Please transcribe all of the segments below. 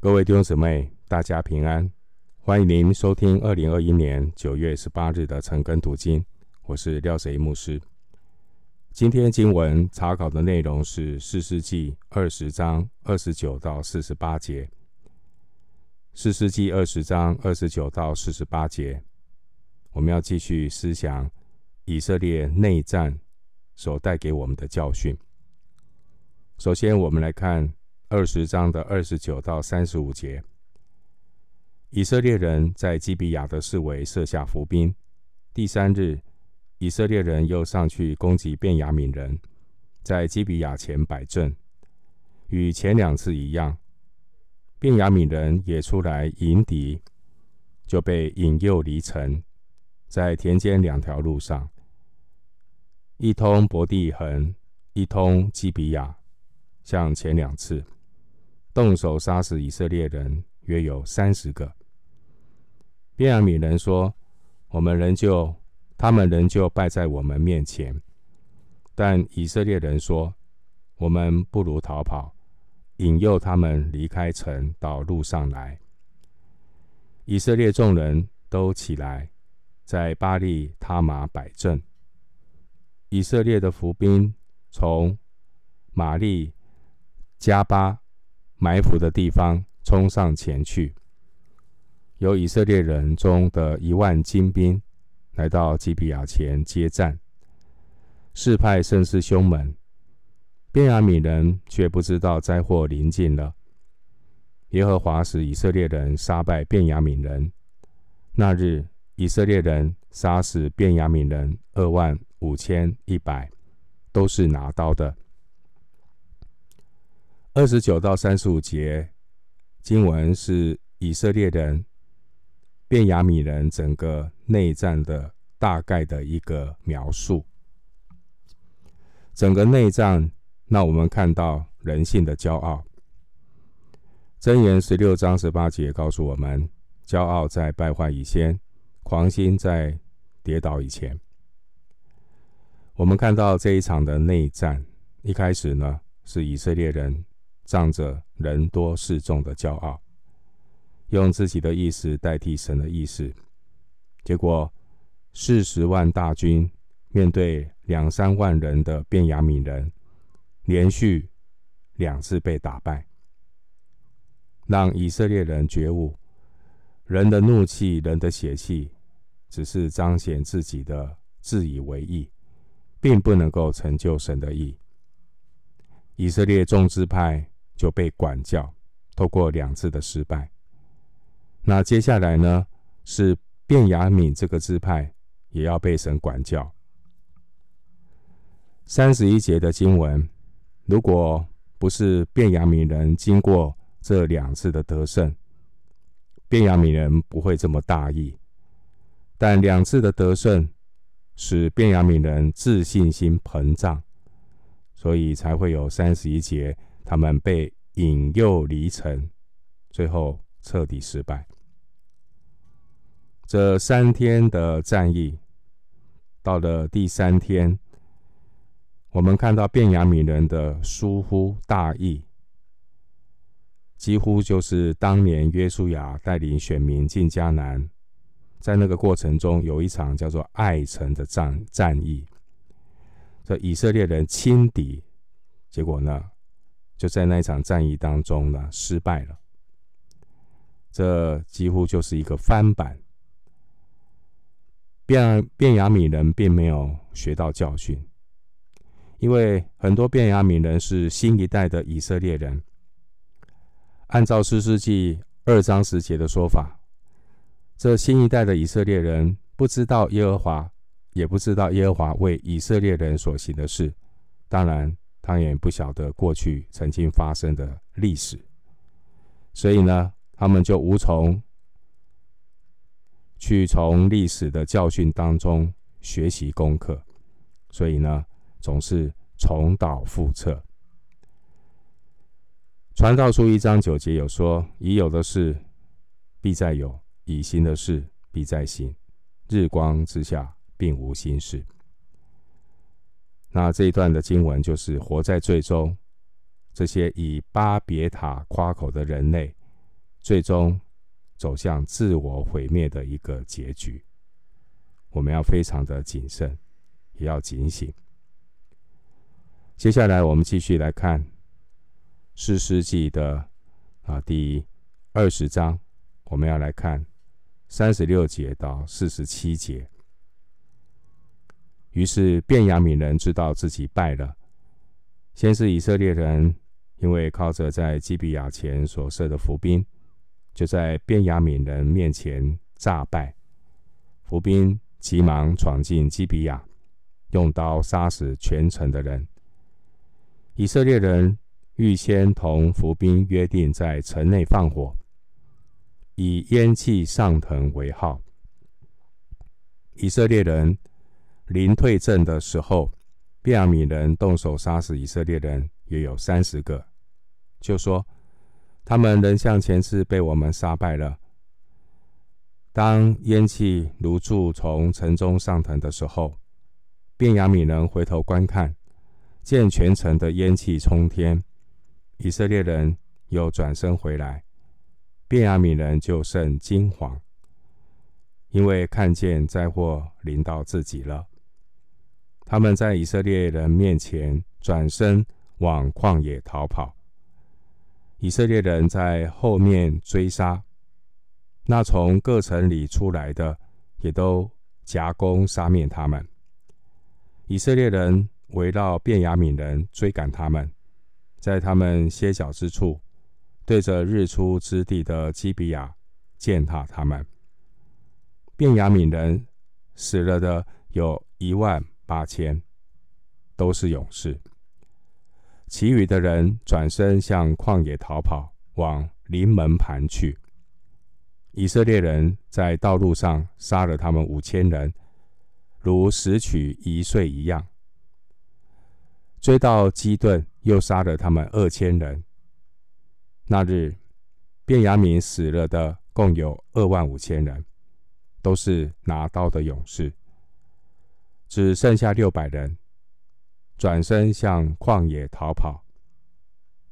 各位弟兄姊妹，大家平安！欢迎您收听二零二一年九月十八日的晨更读经，我是廖贼牧师。今天经文查考的内容是《四世纪》二十章二十九到四十八节，《四世纪》二十章二十九到四十八节，我们要继续思想以色列内战所带给我们的教训。首先，我们来看。二十章的二十九到三十五节，以色列人在基比亚的四围设下伏兵。第三日，以色列人又上去攻击便雅悯人，在基比亚前摆阵，与前两次一样。便雅悯人也出来迎敌，就被引诱离城，在田间两条路上，一通伯地恒，一通基比亚，像前两次。动手杀死以色列人约有三十个。便雅悯人说：“我们仍旧，他们仍旧败在我们面前。”但以色列人说：“我们不如逃跑，引诱他们离开城到路上来。”以色列众人都起来，在巴利他马摆阵。以色列的伏兵从玛利加巴。埋伏的地方，冲上前去。有以色列人中的一万精兵来到基比亚前接战，势派甚是凶猛。便雅悯人却不知道灾祸临近了。耶和华使以色列人杀败便雅悯人。那日，以色列人杀死便雅悯人二万五千一百，都是拿刀的。二十九到三十五节经文是以色列人、便雅悯人整个内战的大概的一个描述。整个内战，那我们看到人性的骄傲。箴言十六章十八节告诉我们：骄傲在败坏以先，狂心在跌倒以前。我们看到这一场的内战，一开始呢是以色列人。仗着人多势众的骄傲，用自己的意思代替神的意思，结果四十万大军面对两三万人的便雅悯人，连续两次被打败，让以色列人觉悟：人的怒气、人的血气，只是彰显自己的自以为意，并不能够成就神的意。以色列众支派。就被管教，透过两次的失败。那接下来呢？是便雅悯这个支派也要被神管教。三十一节的经文，如果不是便雅悯人经过这两次的得胜，便雅悯人不会这么大意。但两次的得胜，使便雅悯人自信心膨胀，所以才会有三十一节。他们被引诱离城，最后彻底失败。这三天的战役，到了第三天，我们看到卞雅悯人的疏忽大意，几乎就是当年约书亚带领选民进迦南，在那个过程中有一场叫做爱城的战战役，这以色列人轻敌，结果呢？就在那场战役当中呢，失败了。这几乎就是一个翻版。便便雅悯人并没有学到教训，因为很多便雅悯人是新一代的以色列人。按照士师记二章十节的说法，这新一代的以色列人不知道耶和华，也不知道耶和华为以色列人所行的事。当然。他也不晓得过去曾经发生的历史，所以呢，他们就无从去从历史的教训当中学习功课，所以呢，总是重蹈覆辙。传道书一章九节有说：“已有的事必再有；已行的事必再行。日光之下，并无新事。”那这一段的经文就是活在最终，这些以巴别塔夸口的人类，最终走向自我毁灭的一个结局。我们要非常的谨慎，也要警醒。接下来，我们继续来看士师记的啊第二十章，我们要来看三十六节到四十七节。于是，便雅悯人知道自己败了。先是以色列人，因为靠着在基比亚前所设的伏兵，就在便雅悯人面前诈败。伏兵急忙闯进基比亚，用刀杀死全城的人。以色列人预先同伏兵约定，在城内放火，以烟气上腾为号。以色列人临退阵的时候，便雅悯人动手杀死以色列人，约有三十个。就说他们仍像前次被我们杀败了。当烟气如柱从城中上腾的时候，便雅悯人回头观看。见全城的烟气冲天，以色列人又转身回来，便雅悯人就甚惊惶，因为看见灾祸临到自己了。他们在以色列人面前转身往旷野逃跑，以色列人在后面追杀，那从各城里出来的也都夹攻杀灭他们。以色列人。围绕便雅悯人追赶他们，在他们歇脚之处，对着日出之地的基比亚践踏他们。便雅悯人死了的有一万八千，都是勇士。其余的人转身向旷野逃跑，往临门盘去。以色列人在道路上杀了他们五千人，如拾取遗穗一样。追到基顿，又杀了他们二千人。那日，便雅悯死了的共有二万五千人，都是拿刀的勇士。只剩下六百人，转身向旷野逃跑。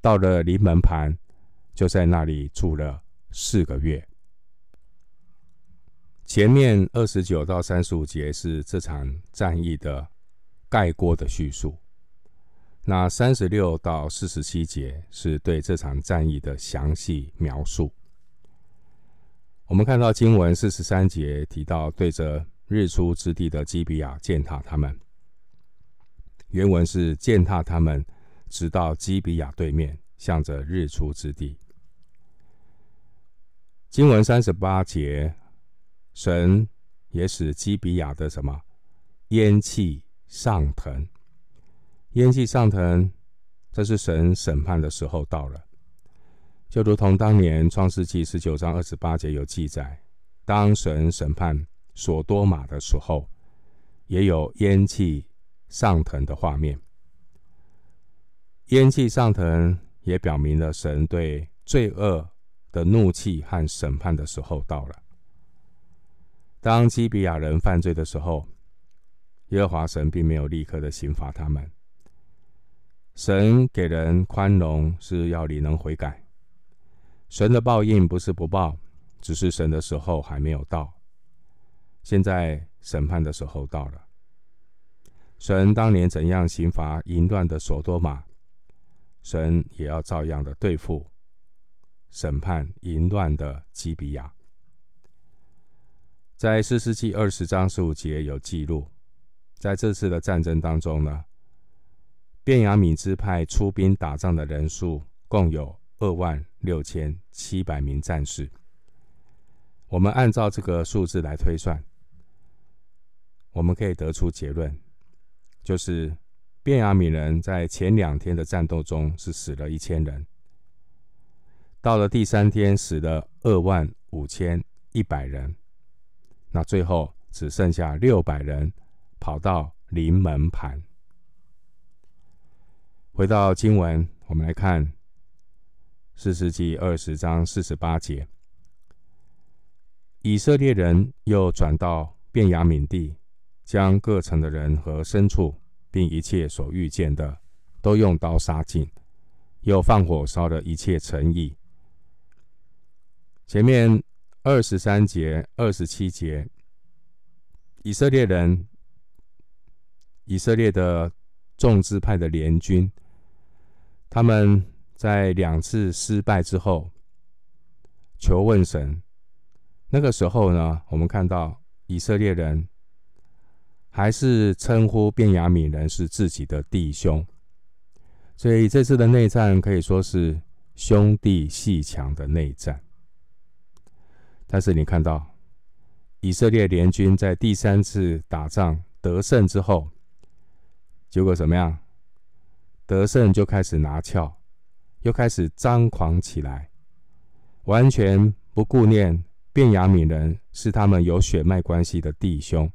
到了临门盘，就在那里住了四个月。前面二十九到三十五节是这场战役的概括的叙述。那三十六到四十七节是对这场战役的详细描述。我们看到经文四十三节提到对着日出之地的基比亚践踏他们，原文是践踏他们，直到基比亚对面，向着日出之地。经文三十八节，神也使基比亚的什么烟气上腾。烟气上腾，这是神审判的时候到了，就如同当年创世纪十九章二十八节有记载，当神审判所多玛的时候，也有烟气上腾的画面。烟气上腾也表明了神对罪恶的怒气和审判的时候到了。当基比亚人犯罪的时候，耶和华神并没有立刻的刑罚他们。神给人宽容，是要你能悔改。神的报应不是不报，只是神的时候还没有到。现在审判的时候到了。神当年怎样刑罚淫乱的所多玛，神也要照样的对付审判淫乱的基比亚。在四世纪二十章十五节有记录，在这次的战争当中呢。便雅悯支派出兵打仗的人数共有二万六千七百名战士。我们按照这个数字来推算，我们可以得出结论，就是便雅悯人在前两天的战斗中是死了一千人，到了第三天死了二万五千一百人，那最后只剩下六百人跑到临门盘。回到经文，我们来看四世纪二十章四十八节。以色列人又转到便雅悯地，将各城的人和牲畜，并一切所遇见的，都用刀杀尽，又放火烧了一切城邑。前面二十三节、二十七节，以色列人、以色列的众支派的联军，他们在两次失败之后，求问神。那个时候呢，我们看到以色列人还是称呼便雅悯人是自己的弟兄，所以这次的内战可以说是兄弟鬩墙的内战。但是你看到以色列联军在第三次打仗得胜之后，结果怎么样？得胜就开始拿翘，又开始张狂起来，完全不顾念。便雅悯人是他们有血脉关系的弟兄。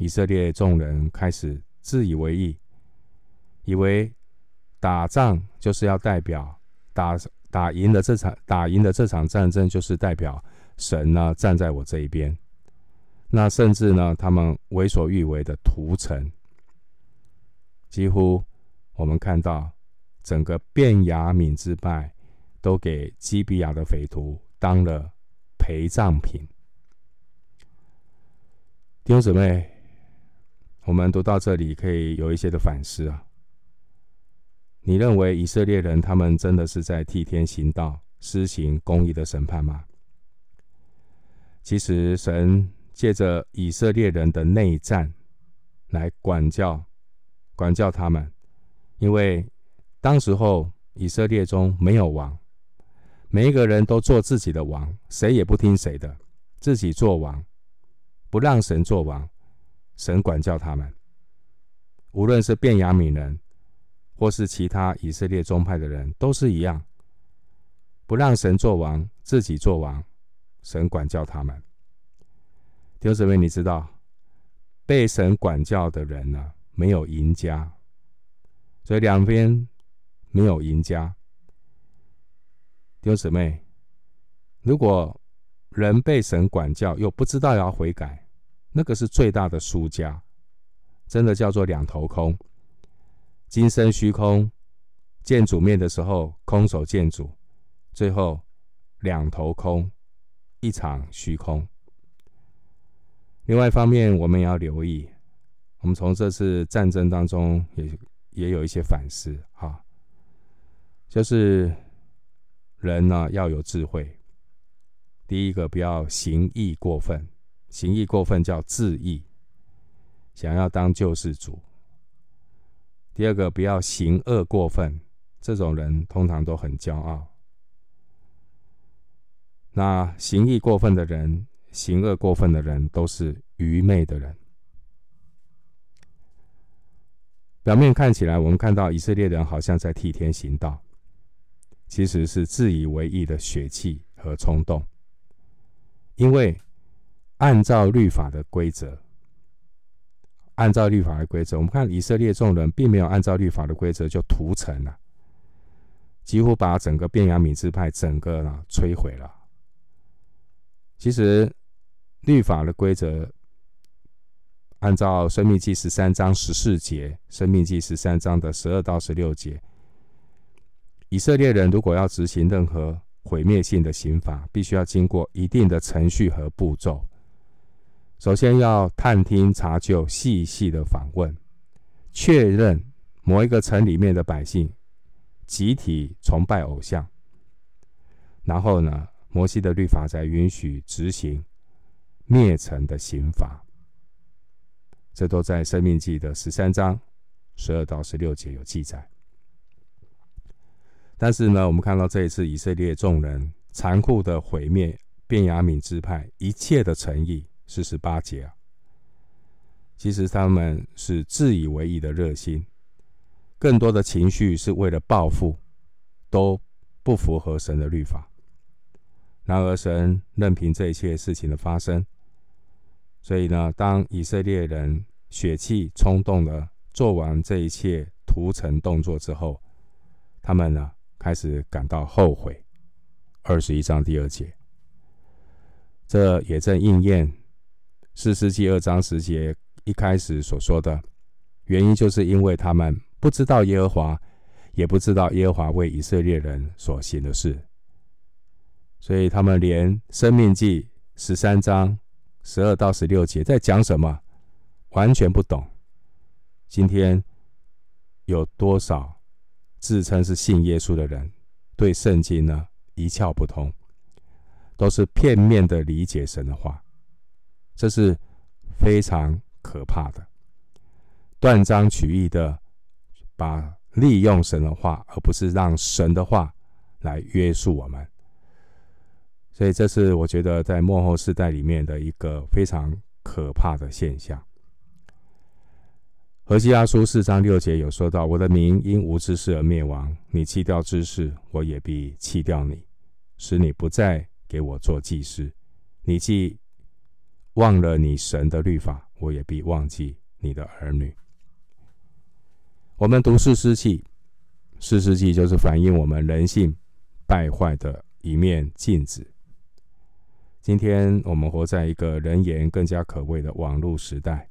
以色列众人开始自以为意，以为打仗就是要代表打打赢了这场打赢了这场战争，就是代表神呢站在我这一边。那甚至呢，他们为所欲为的屠城，几乎我们看到整个便雅悯支派都给基比亚的匪徒当了。陪葬品，弟兄姊妹，我们读到这里可以有一些的反思啊。你认为以色列人他们真的是在替天行道、施行公义的审判吗？其实神借着以色列人的内战来管教、管教他们，因为当时候以色列中没有王。每一个人都做自己的王，谁也不听谁的，自己做王，不让神做王，神管教他们。无论是便雅悯人，或是其他以色列宗派的人，都是一样，不让神做王，自己做王，神管教他们。弟兄姊妹，你知道，被神管教的人呢，没有赢家，所以两边没有赢家。弟兄姊妹，如果人被神管教又不知道要悔改，那个是最大的输家，真的叫做两头空。今生虚空，见主面的时候空手见主，最后两头空，一场虚空。另外一方面，我们也要留意，我们从这次战争当中也也有一些反思哈，就是。人呢，要有智慧。第一个，不要行义过分，行义过分叫自义，想要当救世主。第二个，不要行恶过分，这种人通常都很骄傲。那行义过分的人，行恶过分的人，都是愚昧的人。表面看起来，我们看到以色列人好像在替天行道。其实是自以为义的血气和冲动，因为按照律法的规则，按照律法的规则，我们看以色列众人并没有按照律法的规则就屠城了，几乎把整个便雅悯支派整个呢摧毁了。其实律法的规则，按照申命记十三章十四节，申命记十三章的十二到十六节。以色列人如果要执行任何毁灭性的刑罚，必须要经过一定的程序和步骤。首先要探听、查究、细细的访问，确认某一个城里面的百姓集体崇拜偶像。然后呢，摩西的律法才允许执行灭城的刑罚。这都在《申命记》的十三章十二到十六节有记载。但是呢，我们看到这一次以色列众人残酷的毁灭便雅悯支派一切的诚意，四十八节啊，其实他们是自以为义的热心，更多的情绪是为了报复，都不符合神的律法。然而神任凭这一切事情的发生，所以呢，当以色列人血气冲动的做完这一切屠城动作之后，他们呢，开始感到后悔。二十一章第二节，这也正应验士师记二章十节一开始所说的，原因就是因为他们不知道耶和华，也不知道耶和华为以色列人所行的事。所以他们连《生命记》十三章十二到十六节在讲什么，完全不懂。今天有多少自称是信耶稣的人，对圣经呢一窍不通，都是片面的理解神的话，这是非常可怕的，断章取义的把利用神的话，而不是让神的话来约束我们。所以，这是我觉得在幕后世代里面的一个非常可怕的现象。何西阿书四章六节有说到：“我的民因无知识而灭亡，你弃掉知识，我也必弃掉你，使你不再给我做祭司。你既忘了你神的律法，我也必忘记你的儿女。”我们读四世记，四世记就是反映我们人性败坏的一面镜子。今天我们活在一个人言更加可畏的网络时代，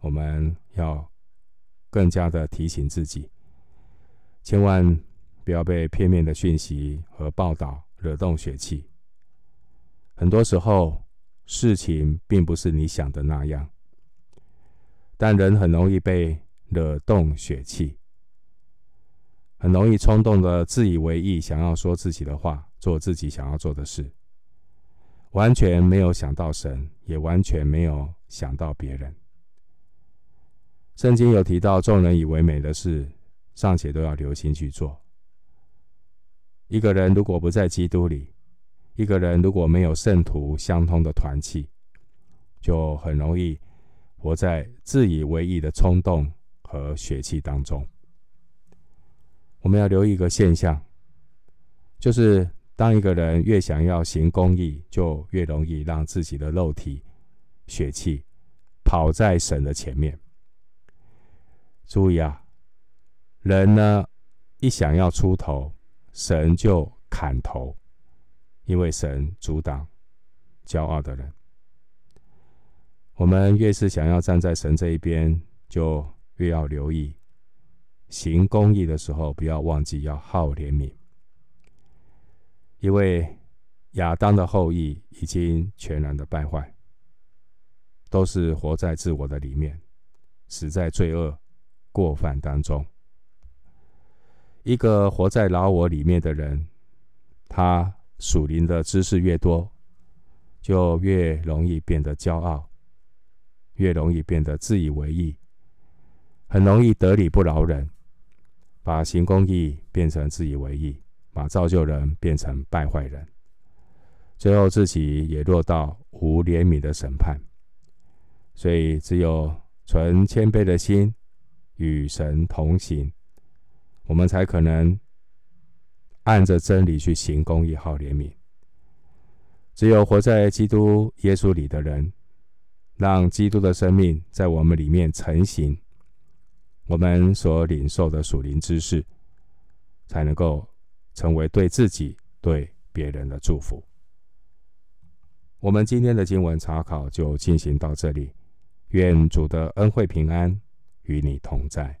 我们要更加的提醒自己，千万不要被片面的讯息和报道惹动血气。很多时候，事情并不是你想的那样，但人很容易被惹动血气，很容易冲动的自以为意，想要说自己的话，做自己想要做的事。完全没有想到神，也完全没有想到别人。圣经有提到，众人以为美的事，尚且都要留心去做。一个人如果不在基督里，一个人如果没有圣徒相通的团契，就很容易活在自以为意的冲动和血气当中。我们要留意一个现象，就是。当一个人越想要行公义，就越容易让自己的肉体、血气跑在神的前面。注意啊，人呢一想要出头，神就砍头，因为神阻挡骄傲的人。我们越是想要站在神这一边，就越要留意行公义的时候，不要忘记要好怜悯。因为亚当的后裔已经全然的败坏，都是活在自我的里面，死在罪恶过犯当中。一个活在老我里面的人，他属灵的知识越多，就越容易变得骄傲，越容易变得自以为意，很容易得理不饶人，把行公义变成自以为义。把造就人变成败坏人，最后自己也落到无怜悯的审判。所以，只有存谦卑的心，与神同行，我们才可能按着真理去行公义、好怜悯。只有活在基督耶稣里的人，让基督的生命在我们里面成型，我们所领受的属灵知识，才能够。成为对自己、对别人的祝福。我们今天的经文查考就进行到这里，愿主的恩惠平安与你同在。